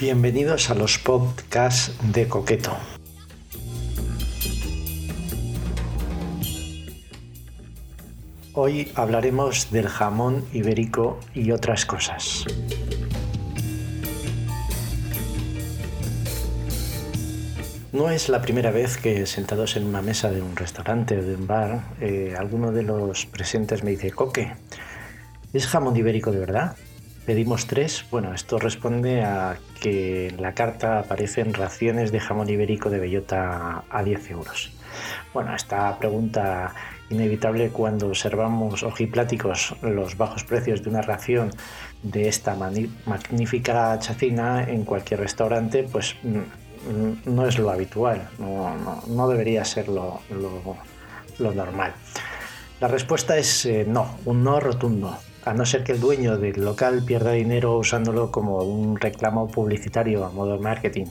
Bienvenidos a los podcasts de Coqueto. Hoy hablaremos del jamón ibérico y otras cosas. No es la primera vez que sentados en una mesa de un restaurante o de un bar, eh, alguno de los presentes me dice, Coque, ¿es jamón ibérico de verdad? Pedimos tres. Bueno, esto responde a que en la carta aparecen raciones de jamón ibérico de bellota a 10 euros. Bueno, esta pregunta inevitable cuando observamos ojipláticos los bajos precios de una ración de esta magnífica chacina en cualquier restaurante, pues mm, no es lo habitual, no, debería ser lo, normal. La respuesta es eh, no, un no rotundo, a no ser que el dueño del local pierda dinero usándolo como un reclamo publicitario a modo de marketing.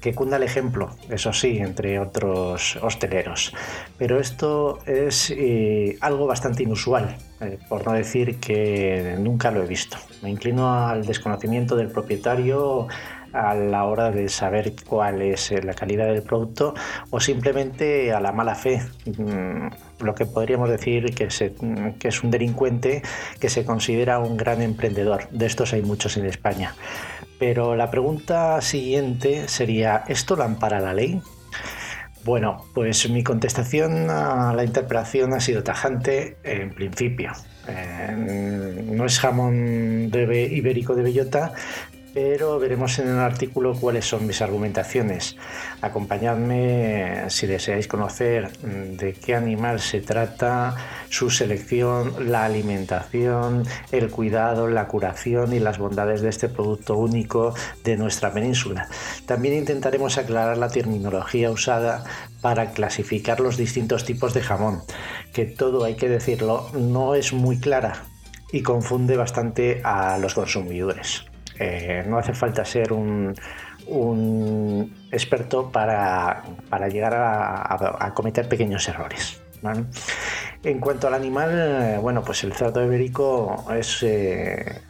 Que cunda el ejemplo, eso sí, entre otros hosteleros. Pero esto es eh, algo bastante inusual, eh, por no decir que nunca lo he visto. Me inclino al desconocimiento del propietario a la hora de saber cuál es eh, la calidad del producto o simplemente a la mala fe. Lo que podríamos decir que, que es un delincuente que se considera un gran emprendedor. De estos hay muchos en España. Pero la pregunta siguiente sería, ¿esto lo ampara la ley? Bueno, pues mi contestación a la interpelación ha sido tajante en principio. Eh, no es jamón de ibérico de bellota, pero veremos en el artículo cuáles son mis argumentaciones. Acompañadme si deseáis conocer mm, de qué animal se trata, su selección, la alimentación, el cuidado, la curación y las bondades de este producto único de nuestra península. También intentaremos aclarar la terminología usada para clasificar los distintos tipos de jamón, que todo hay que decirlo no es muy clara y confunde bastante a los consumidores. Eh, no hace falta ser un, experto para, llegar a, cometer pequeños errores. En cuanto al animal, eh, bueno, pues el cerdo ibérico eh,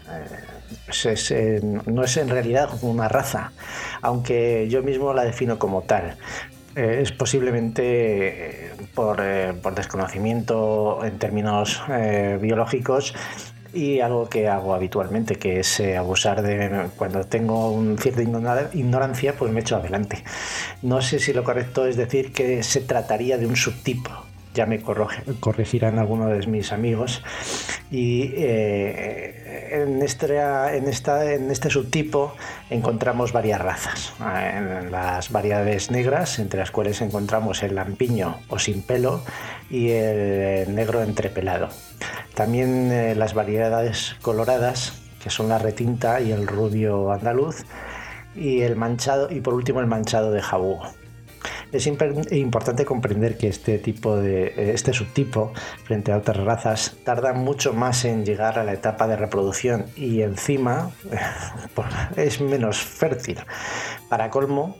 no es en realidad una raza, aunque yo mismo la defino como tal. es posiblemente por, desconocimiento en términos biológicos y algo que hago habitualmente, que es eh, abusar de cuando tengo un cierta ignorancia, pues me echo adelante. No sé si lo correcto es decir que se trataría de un subtipo. Ya me corregirán algunos de mis amigos. Y eh, en, este, en, este subtipo encontramos varias razas. En las variedades negras, entre las cuales encontramos el lampiño o sin pelo y el negro entrepelado. También eh, las variedades coloradas, que son la retinta y el rubio andaluz, y el manchado y por último el manchado de jabugo. Es importante comprender que este tipo de eh, este subtipo frente a otras razas tarda mucho más en llegar a la etapa de reproducción y encima es menos fértil. Para colmo,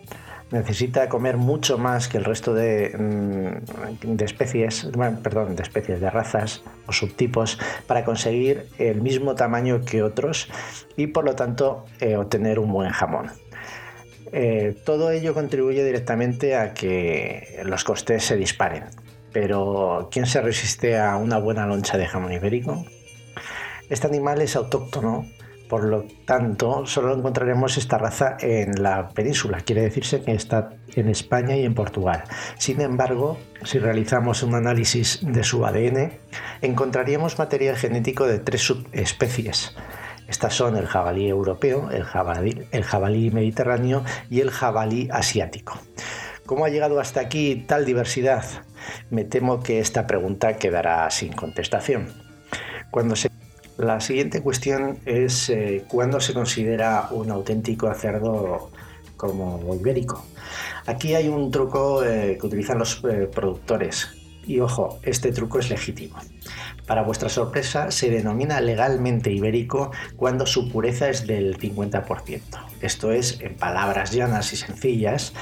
necesita comer mucho más que el resto de, mm, especies, perdón, de especies de razas o subtipos para conseguir el mismo tamaño que otros y por lo tanto eh, obtener un buen jamón. Eh, todo ello contribuye directamente a que los costes se disparen. Pero ¿quién se resiste a una buena loncha de jamón ibérico? Este animal es autóctono por lo tanto, solo encontraremos esta raza en la península, quiere decirse que está en España y en Portugal. Sin embargo, si realizamos un análisis de su ADN, encontraríamos material genético de tres subespecies. Estas son el jabalí europeo, el jabalí, mediterráneo y el jabalí asiático. ¿Cómo ha llegado hasta aquí tal diversidad? Me temo que esta pregunta quedará sin contestación. Cuando la siguiente cuestión es eh, cuándo se considera un auténtico cerdo como ibérico. Aquí hay un truco eh, que utilizan los eh, productores y ojo, este truco es legítimo. Para vuestra sorpresa, se denomina legalmente ibérico cuando su pureza es del 50%. Esto es, en palabras llanas y sencillas,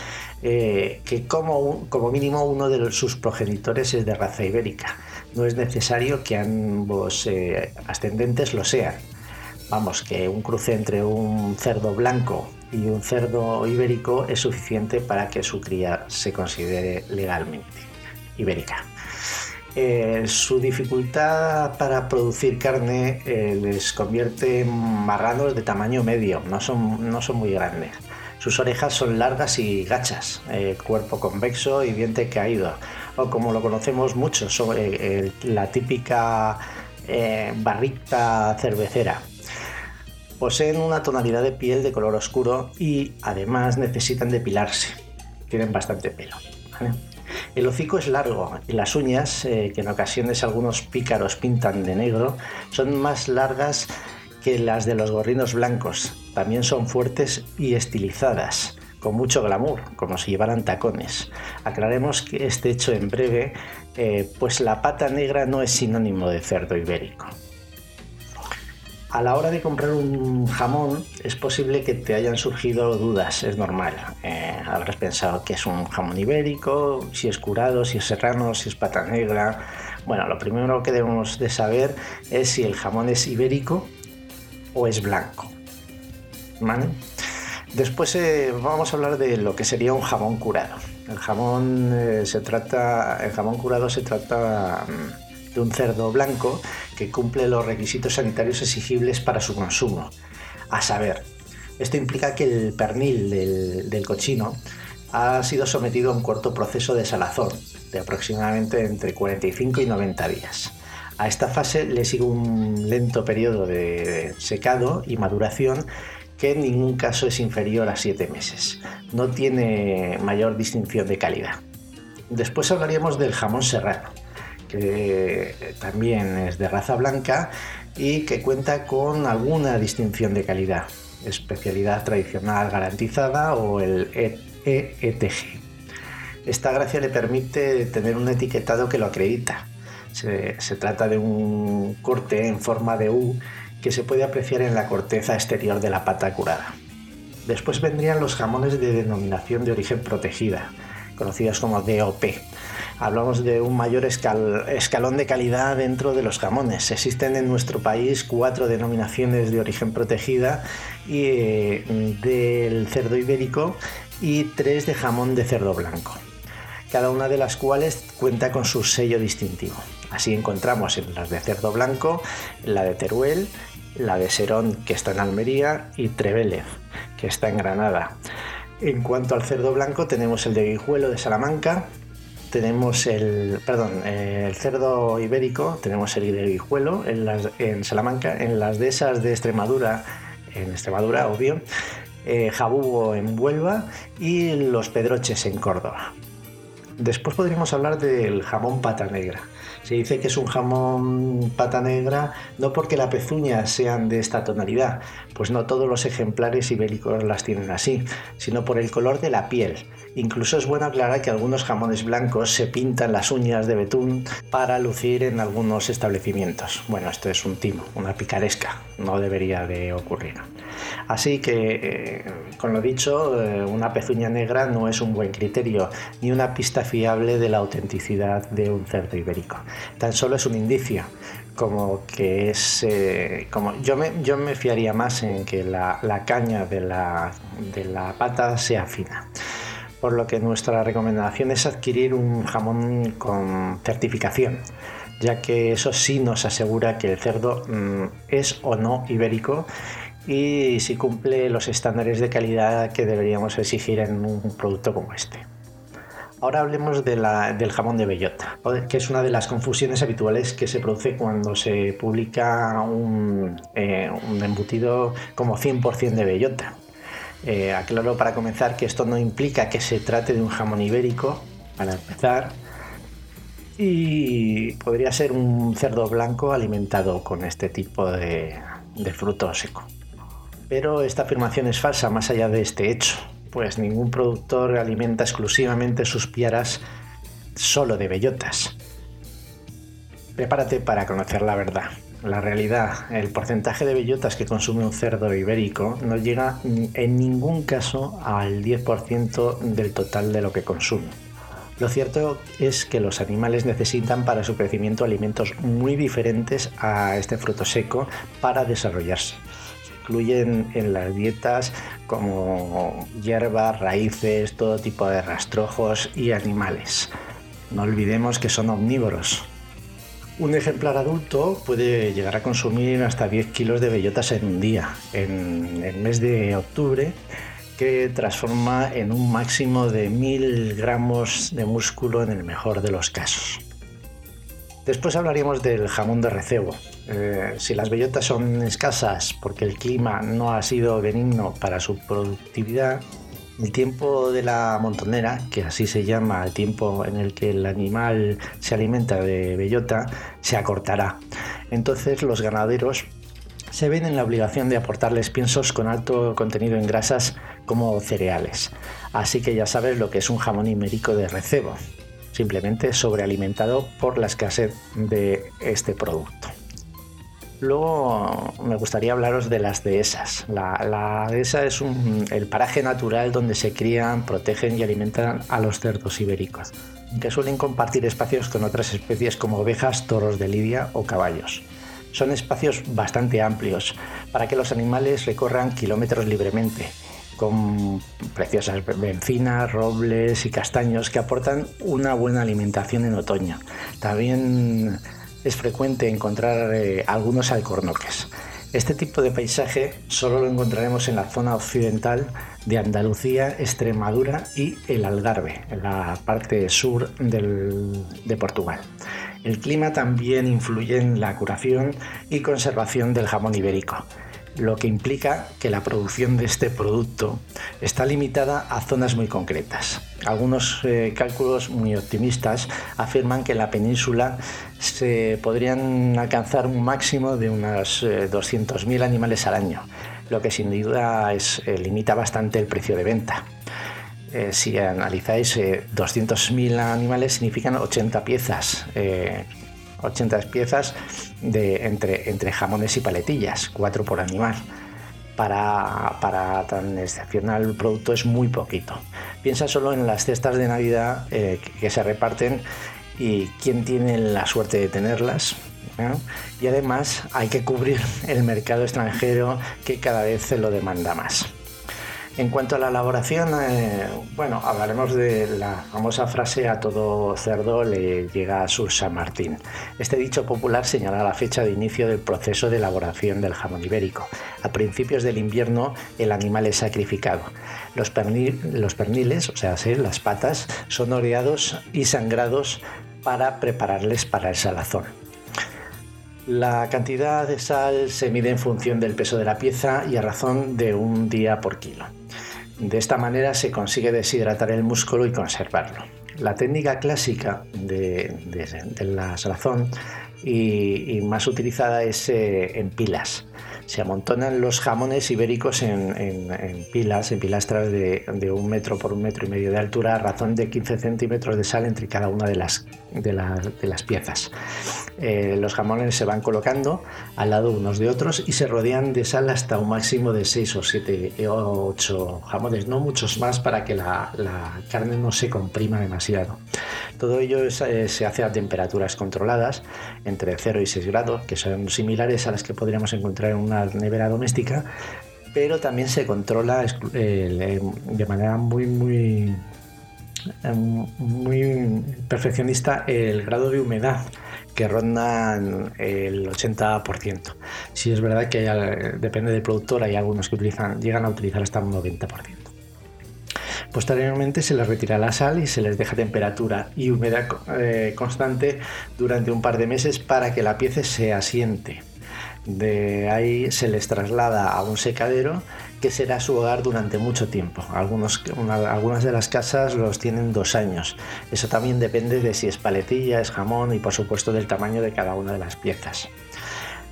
que como, como mínimo uno de sus progenitores es de raza ibérica no es necesario que ambos eh, ascendentes lo sean. Vamos, que un cruce entre un cerdo blanco y un cerdo ibérico es suficiente para que su cría se considere legalmente ibérica. Eh, su dificultad para producir carne eh, les convierte en marranos de tamaño medio, no son, no son muy grandes. Sus orejas son largas y gachas, eh, cuerpo convexo y diente caído, o como lo conocemos mucho, la típica barrita cervecera. Poseen una tonalidad de piel de color oscuro y además necesitan depilarse. Tienen bastante pelo. El hocico es largo y las uñas, eh, que en ocasiones algunos pícaros pintan de negro, son más largas que las de los gorrinos blancos. También son fuertes y estilizadas, con mucho glamour, como si llevaran tacones. Aclaremos que este hecho en breve, eh, pues la pata negra no es sinónimo de cerdo ibérico a la hora de comprar un jamón es posible que te hayan surgido dudas, es normal. Eh, habrás pensado que es un jamón ibérico, si es curado, si es serrano, si es pata negra. Bueno, lo primero que debemos de saber es si el jamón es ibérico o es blanco. Después eh, vamos a hablar de lo que sería un jamón curado. El jamón eh, se trata, el jamón curado se trata mm, de un cerdo blanco que cumple los requisitos sanitarios exigibles para su consumo. A saber, esto implica que el pernil del, cochino ha sido sometido a un corto proceso de salazón de aproximadamente entre 45 y 90 días. A esta fase le sigue un lento periodo de secado y maduración que en ningún caso es inferior a 7 meses. No tiene mayor distinción de calidad. Después hablaríamos del jamón serrano que también es de raza blanca y que cuenta con alguna distinción de calidad, especialidad tradicional garantizada o el EETG. Esta gracia le permite tener un etiquetado que lo acredita. Se, se, trata de un corte en forma de U que se puede apreciar en la corteza exterior de la pata curada. Después vendrían los jamones de denominación de origen protegida, conocidos como DOP, hablamos de un mayor escalón de calidad dentro de los jamones. Existen en nuestro país cuatro denominaciones de origen protegida y, eh, del cerdo ibérico y tres de jamón de cerdo blanco, cada una de las cuales cuenta con su sello distintivo. Así encontramos en las de cerdo blanco, la de Teruel, la de Serón que está en Almería y Trevélez que está en Granada. En cuanto al cerdo blanco tenemos el de Guijuelo de Salamanca, tenemos el, perdón, el cerdo ibérico, tenemos el guijuelo en, en Salamanca, en las dehesas de Extremadura, en Extremadura, obvio, eh, jabugo en Huelva y los pedroches en Córdoba. Después podríamos hablar del jamón pata negra. Se dice que es un jamón pata negra no porque las pezuñas sean de esta tonalidad, pues no todos los ejemplares ibéricos las tienen así, sino por el color de la piel Incluso es bueno aclarar que algunos jamones blancos se pintan las uñas de betún para lucir en algunos establecimientos. Bueno, esto es un timo, una picaresca, no debería de ocurrir. Así que, eh, con lo dicho, eh, una pezuña negra no es un buen criterio ni una pista fiable de la autenticidad de un cerdo ibérico. Tan solo es un indicio, como que es eh, como yo me, yo me fiaría más en que la, caña de la, de la pata sea fina por lo que nuestra recomendación es adquirir un jamón con certificación, ya que eso sí nos asegura que el cerdo mm, es o no ibérico y si cumple los estándares de calidad que deberíamos exigir en un producto como este. Ahora hablemos del jamón de bellota, que es una de las confusiones habituales que se produce cuando se publica un, eh, un embutido como 100% de bellota. Eh, aclaro para comenzar que esto no implica que se trate de un jamón ibérico, para empezar, y podría ser un cerdo blanco alimentado con este tipo de, de fruto seco. Pero esta afirmación es falsa más allá de este hecho, pues ningún productor alimenta exclusivamente sus piaras solo de bellotas. Prepárate para conocer la verdad la realidad, el porcentaje de bellotas que consume un cerdo ibérico no llega en ningún caso al 10% del total de lo que consume. Lo cierto es que los animales necesitan para su crecimiento alimentos muy diferentes a este fruto seco para desarrollarse. incluyen en las dietas como hierbas, raíces, todo tipo de rastrojos y animales. No olvidemos que son omnívoros. Un ejemplar adulto puede llegar a consumir hasta 10 kilos de bellotas en un día. En el mes de octubre que transforma en un máximo de 1000 gramos de músculo en el mejor de los casos. Después hablaríamos del jamón de recebo. Eh, si las bellotas son escasas porque el clima no ha sido benigno para su productividad, el tiempo de la montonera, que así se llama el tiempo en el que el animal se alimenta de bellota, se acortará. Entonces los ganaderos se ven en la obligación de aportarles piensos con alto contenido en grasas como cereales. Así que ya sabes lo que es un jamón ibérico de recebo, simplemente sobrealimentado por la escasez de este producto. Luego me gustaría hablaros de las dehesas. La, dehesa es el paraje natural donde se crían, protegen y alimentan a los cerdos ibéricos, que suelen compartir espacios con otras especies como ovejas, toros de lidia o caballos. Son espacios bastante amplios para que los animales recorran kilómetros libremente con preciosas bencinas, robles y castaños que aportan una buena alimentación en otoño. También es frecuente encontrar eh, algunos alcornoques. Este tipo de paisaje solo lo encontraremos en la zona occidental de Andalucía, Extremadura y el Algarve, en la parte sur de Portugal. El clima también influye en la curación y conservación del jamón ibérico lo que implica que la producción de este producto está limitada a zonas muy concretas. Algunos eh, cálculos muy optimistas afirman que en la península se podrían alcanzar un máximo de unos 200.000 eh, animales al año, lo que sin duda es, eh, limita bastante el precio de venta. si analizáis 200.000 animales significan 80 piezas 80 piezas de, entre, entre jamones y paletillas, 4 por animal. Para, para, tan excepcional producto es muy poquito. Piensa solo en las cestas de Navidad eh, que, se reparten y quién tiene la suerte de tenerlas. Y además hay que cubrir el mercado extranjero que cada vez se lo demanda más. En cuanto a la elaboración, eh, bueno, hablaremos de la famosa frase a todo cerdo le llega a su San Martín. Este dicho popular señala la fecha de inicio del proceso de elaboración del jamón ibérico. A principios del invierno el animal es sacrificado. Los, los perniles, o sea, las patas, son oreados y sangrados para prepararles para el salazón. La cantidad de sal se mide en función del peso de la pieza y a razón de un día por kilo. De esta manera se consigue deshidratar el músculo y conservarlo. La técnica clásica de, la salazón y, más utilizada es eh, en pilas se amontonan los jamones ibéricos en, pilas, en pilastras de, un metro por un metro y medio de altura, a razón de 15 centímetros de sal entre cada una de las, piezas. Eh, los jamones se van colocando al lado unos de otros y se rodean de sal hasta un máximo de 6 o 7 o 8 jamones, no muchos más para que la, carne no se comprima demasiado. Todo ello eh, se hace a temperaturas controladas, entre 0 y 6 grados, que son similares a las que podríamos encontrar en una nevera doméstica, pero también se controla eh, de manera muy, muy, em, muy perfeccionista el grado de humedad que ronda el 80%. Si es verdad que depende del productor, hay algunos que utilizan, llegan a utilizar hasta un 90%. Posteriormente se les retira la sal y se les deja temperatura y humedad eh, constante durante un par de meses para que la pieza se asiente. De ahí se les traslada a un secadero que será su hogar durante mucho tiempo. algunas de las casas los tienen dos años. Eso también depende de si es paletilla, es jamón y por supuesto del tamaño de cada una de las piezas.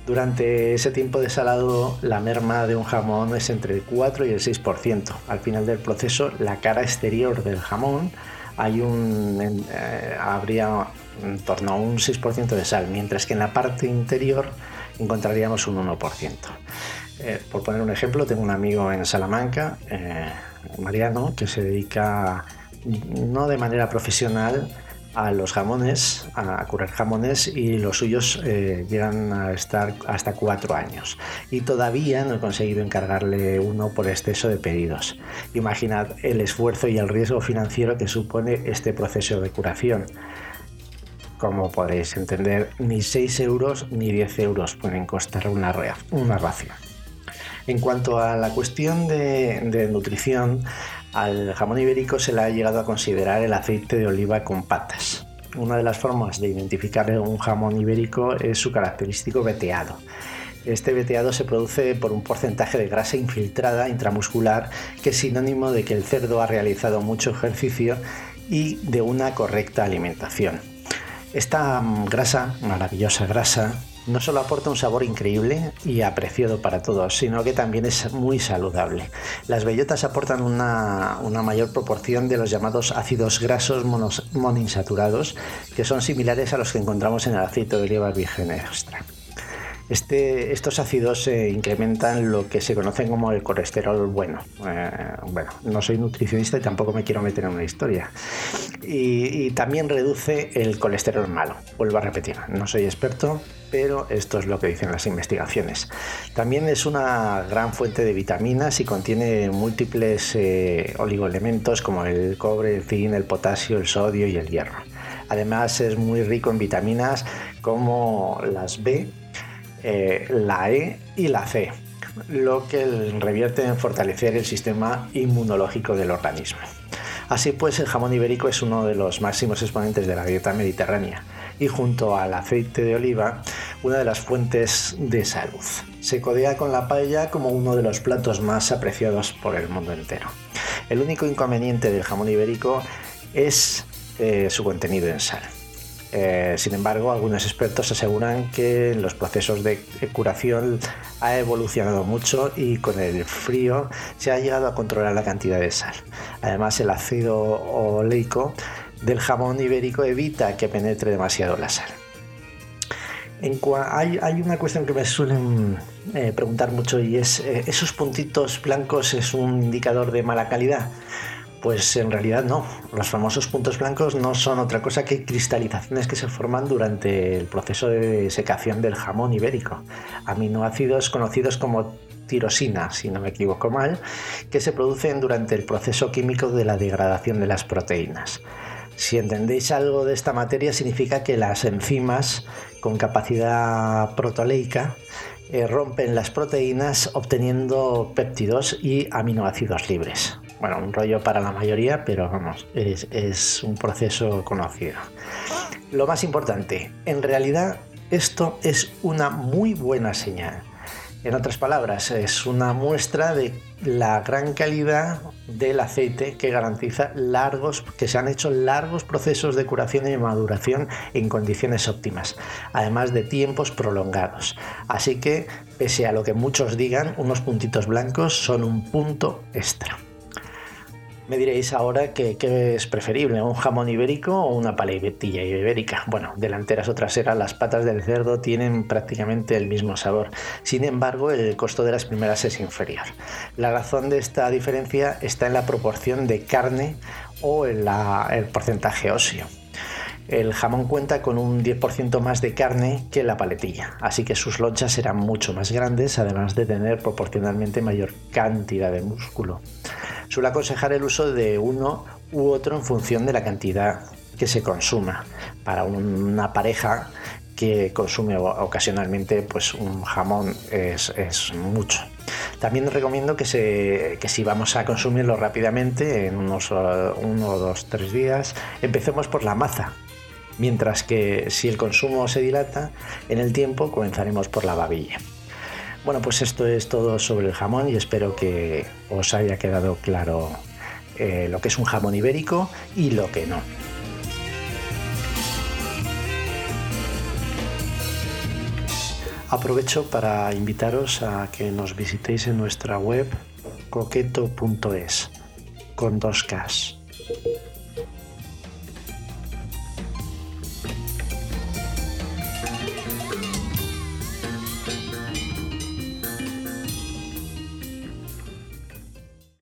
Durante ese tiempo de salado, la merma de un jamón es entre el 4 y el 6%. Al final del proceso, la cara exterior del jamón hay un, eh, habría en torno a un 6% de sal, mientras que en la parte interior encontraríamos un 1%. Eh, por poner un ejemplo, tengo un amigo en Salamanca, eh, Mariano, que se dedica no de manera profesional, a los jamones, a curar jamones y los suyos eh, llegan a estar hasta cuatro años. Y todavía no he conseguido encargarle uno por exceso de pedidos. Imaginad el esfuerzo y el riesgo financiero que supone este proceso de curación. Como podéis entender, ni 6 euros ni 10 euros pueden costar una, una ración. En cuanto a la cuestión de, de nutrición, al jamón ibérico se le ha llegado a considerar el aceite de oliva con patas. Una de las formas de identificar un jamón ibérico es su característico veteado. Este veteado se produce por un porcentaje de grasa infiltrada intramuscular que es sinónimo de que el cerdo ha realizado mucho ejercicio y de una correcta alimentación. Esta mm, grasa, maravillosa grasa, no solo aporta un sabor increíble y apreciado para todos, sino que también es muy saludable. Las bellotas aportan una, mayor proporción de los llamados ácidos grasos monoinsaturados, que son similares a los que encontramos en el aceite de oliva virgen extra. Este, estos ácidos incrementan lo que se conoce como el colesterol bueno. Eh, bueno, no soy nutricionista y tampoco me quiero meter en una historia. Y, y también reduce el colesterol malo. Vuelvo a repetir, no soy experto, pero esto es lo que dicen las investigaciones. También es una gran fuente de vitaminas y contiene múltiples eh, oligoelementos como el cobre, el zinc, el potasio, el sodio y el hierro. Además es muy rico en vitaminas como las B, eh, la E y la C, lo que revierte en fortalecer el sistema inmunológico del organismo. Así pues, el jamón ibérico es uno de los máximos exponentes de la dieta mediterránea y junto al aceite de oliva una de las fuentes de salud. Se codea con la paella como uno de los platos más apreciados por el mundo entero. El único inconveniente del jamón ibérico es eh, su contenido en sal. Eh, sin embargo, algunos expertos aseguran que los procesos de curación ha evolucionado mucho y con el frío se ha llegado a controlar la cantidad de sal. Además, el ácido oleico del jamón ibérico evita que penetre demasiado la sal. hay, una cuestión que me suelen eh, preguntar mucho y es, eh, ¿esos puntitos blancos es un indicador de mala calidad? Pues en realidad no. Los famosos puntos blancos no son otra cosa que cristalizaciones que se forman durante el proceso de secación del jamón ibérico. Aminoácidos conocidos como tirosina, si no me equivoco mal, que se producen durante el proceso químico de la degradación de las proteínas. Si entendéis algo de esta materia, significa que las enzimas con capacidad protoleica eh, rompen las proteínas obteniendo péptidos y aminoácidos libres. Bueno, un rollo para la mayoría, pero vamos, es, un proceso conocido. Lo más importante, en realidad esto es una muy buena señal en otras palabras, es una muestra de la gran calidad del aceite que garantiza largos, que se han hecho largos procesos de curación y maduración en condiciones óptimas, además de tiempos prolongados. Así que, pese a lo que muchos digan, unos puntitos blancos son un punto extra. Me diréis ahora que, es preferible, un jamón ibérico o una paletilla ibérica. Bueno, delanteras o traseras, las patas del cerdo tienen prácticamente el mismo sabor. Sin embargo, el costo de las primeras es inferior. La razón de esta diferencia está en la proporción de carne o en el porcentaje óseo. El jamón cuenta con un 10% más de carne que la paletilla, así que sus lonchas serán mucho más grandes, además de tener proporcionalmente mayor cantidad de músculo. Suele aconsejar el uso de uno u otro en función de la cantidad que se consuma. Para una pareja que consume ocasionalmente pues un jamón es, mucho. También recomiendo que, se, que, si vamos a consumirlo rápidamente, en unos uno, dos, tres días, empecemos por la maza. Mientras que si el consumo se dilata en el tiempo, comenzaremos por la babilla. Bueno, pues esto es todo sobre el jamón y espero que os haya quedado claro eh, lo que es un jamón ibérico y lo que no. Aprovecho para invitaros a que nos visitéis en nuestra web coqueto.es con dos Ks.